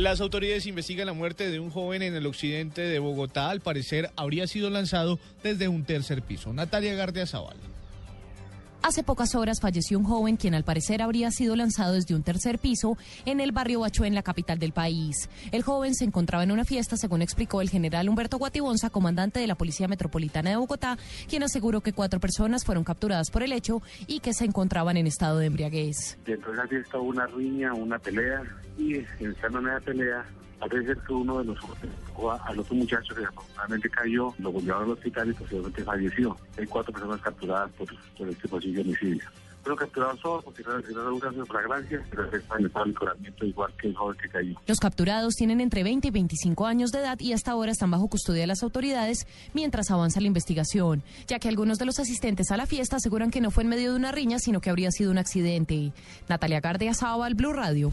Las autoridades investigan la muerte de un joven en el occidente de Bogotá. Al parecer habría sido lanzado desde un tercer piso. Natalia Gardia Zavala. Hace pocas horas falleció un joven quien al parecer habría sido lanzado desde un tercer piso en el barrio Bachué, en la capital del país. El joven se encontraba en una fiesta, según explicó el general Humberto Guatibonza, comandante de la Policía Metropolitana de Bogotá, quien aseguró que cuatro personas fueron capturadas por el hecho y que se encontraban en estado de embriaguez. Dentro de la fiesta hubo una riña, una pelea, y en esa pelea Parece ser que uno de los al otro muchacho que afortunadamente cayó, lo volvieron al hospital y posiblemente falleció. Hay cuatro personas capturadas por, por este posible homicidio. Fueron capturados todos porque un caso de fragancia, pero están en licoramiento igual que el joven que cayó. Los capturados tienen entre 20 y 25 años de edad y hasta ahora están bajo custodia de las autoridades mientras avanza la investigación, ya que algunos de los asistentes a la fiesta aseguran que no fue en medio de una riña, sino que habría sido un accidente. Natalia Gardia Sábal, Blue Radio.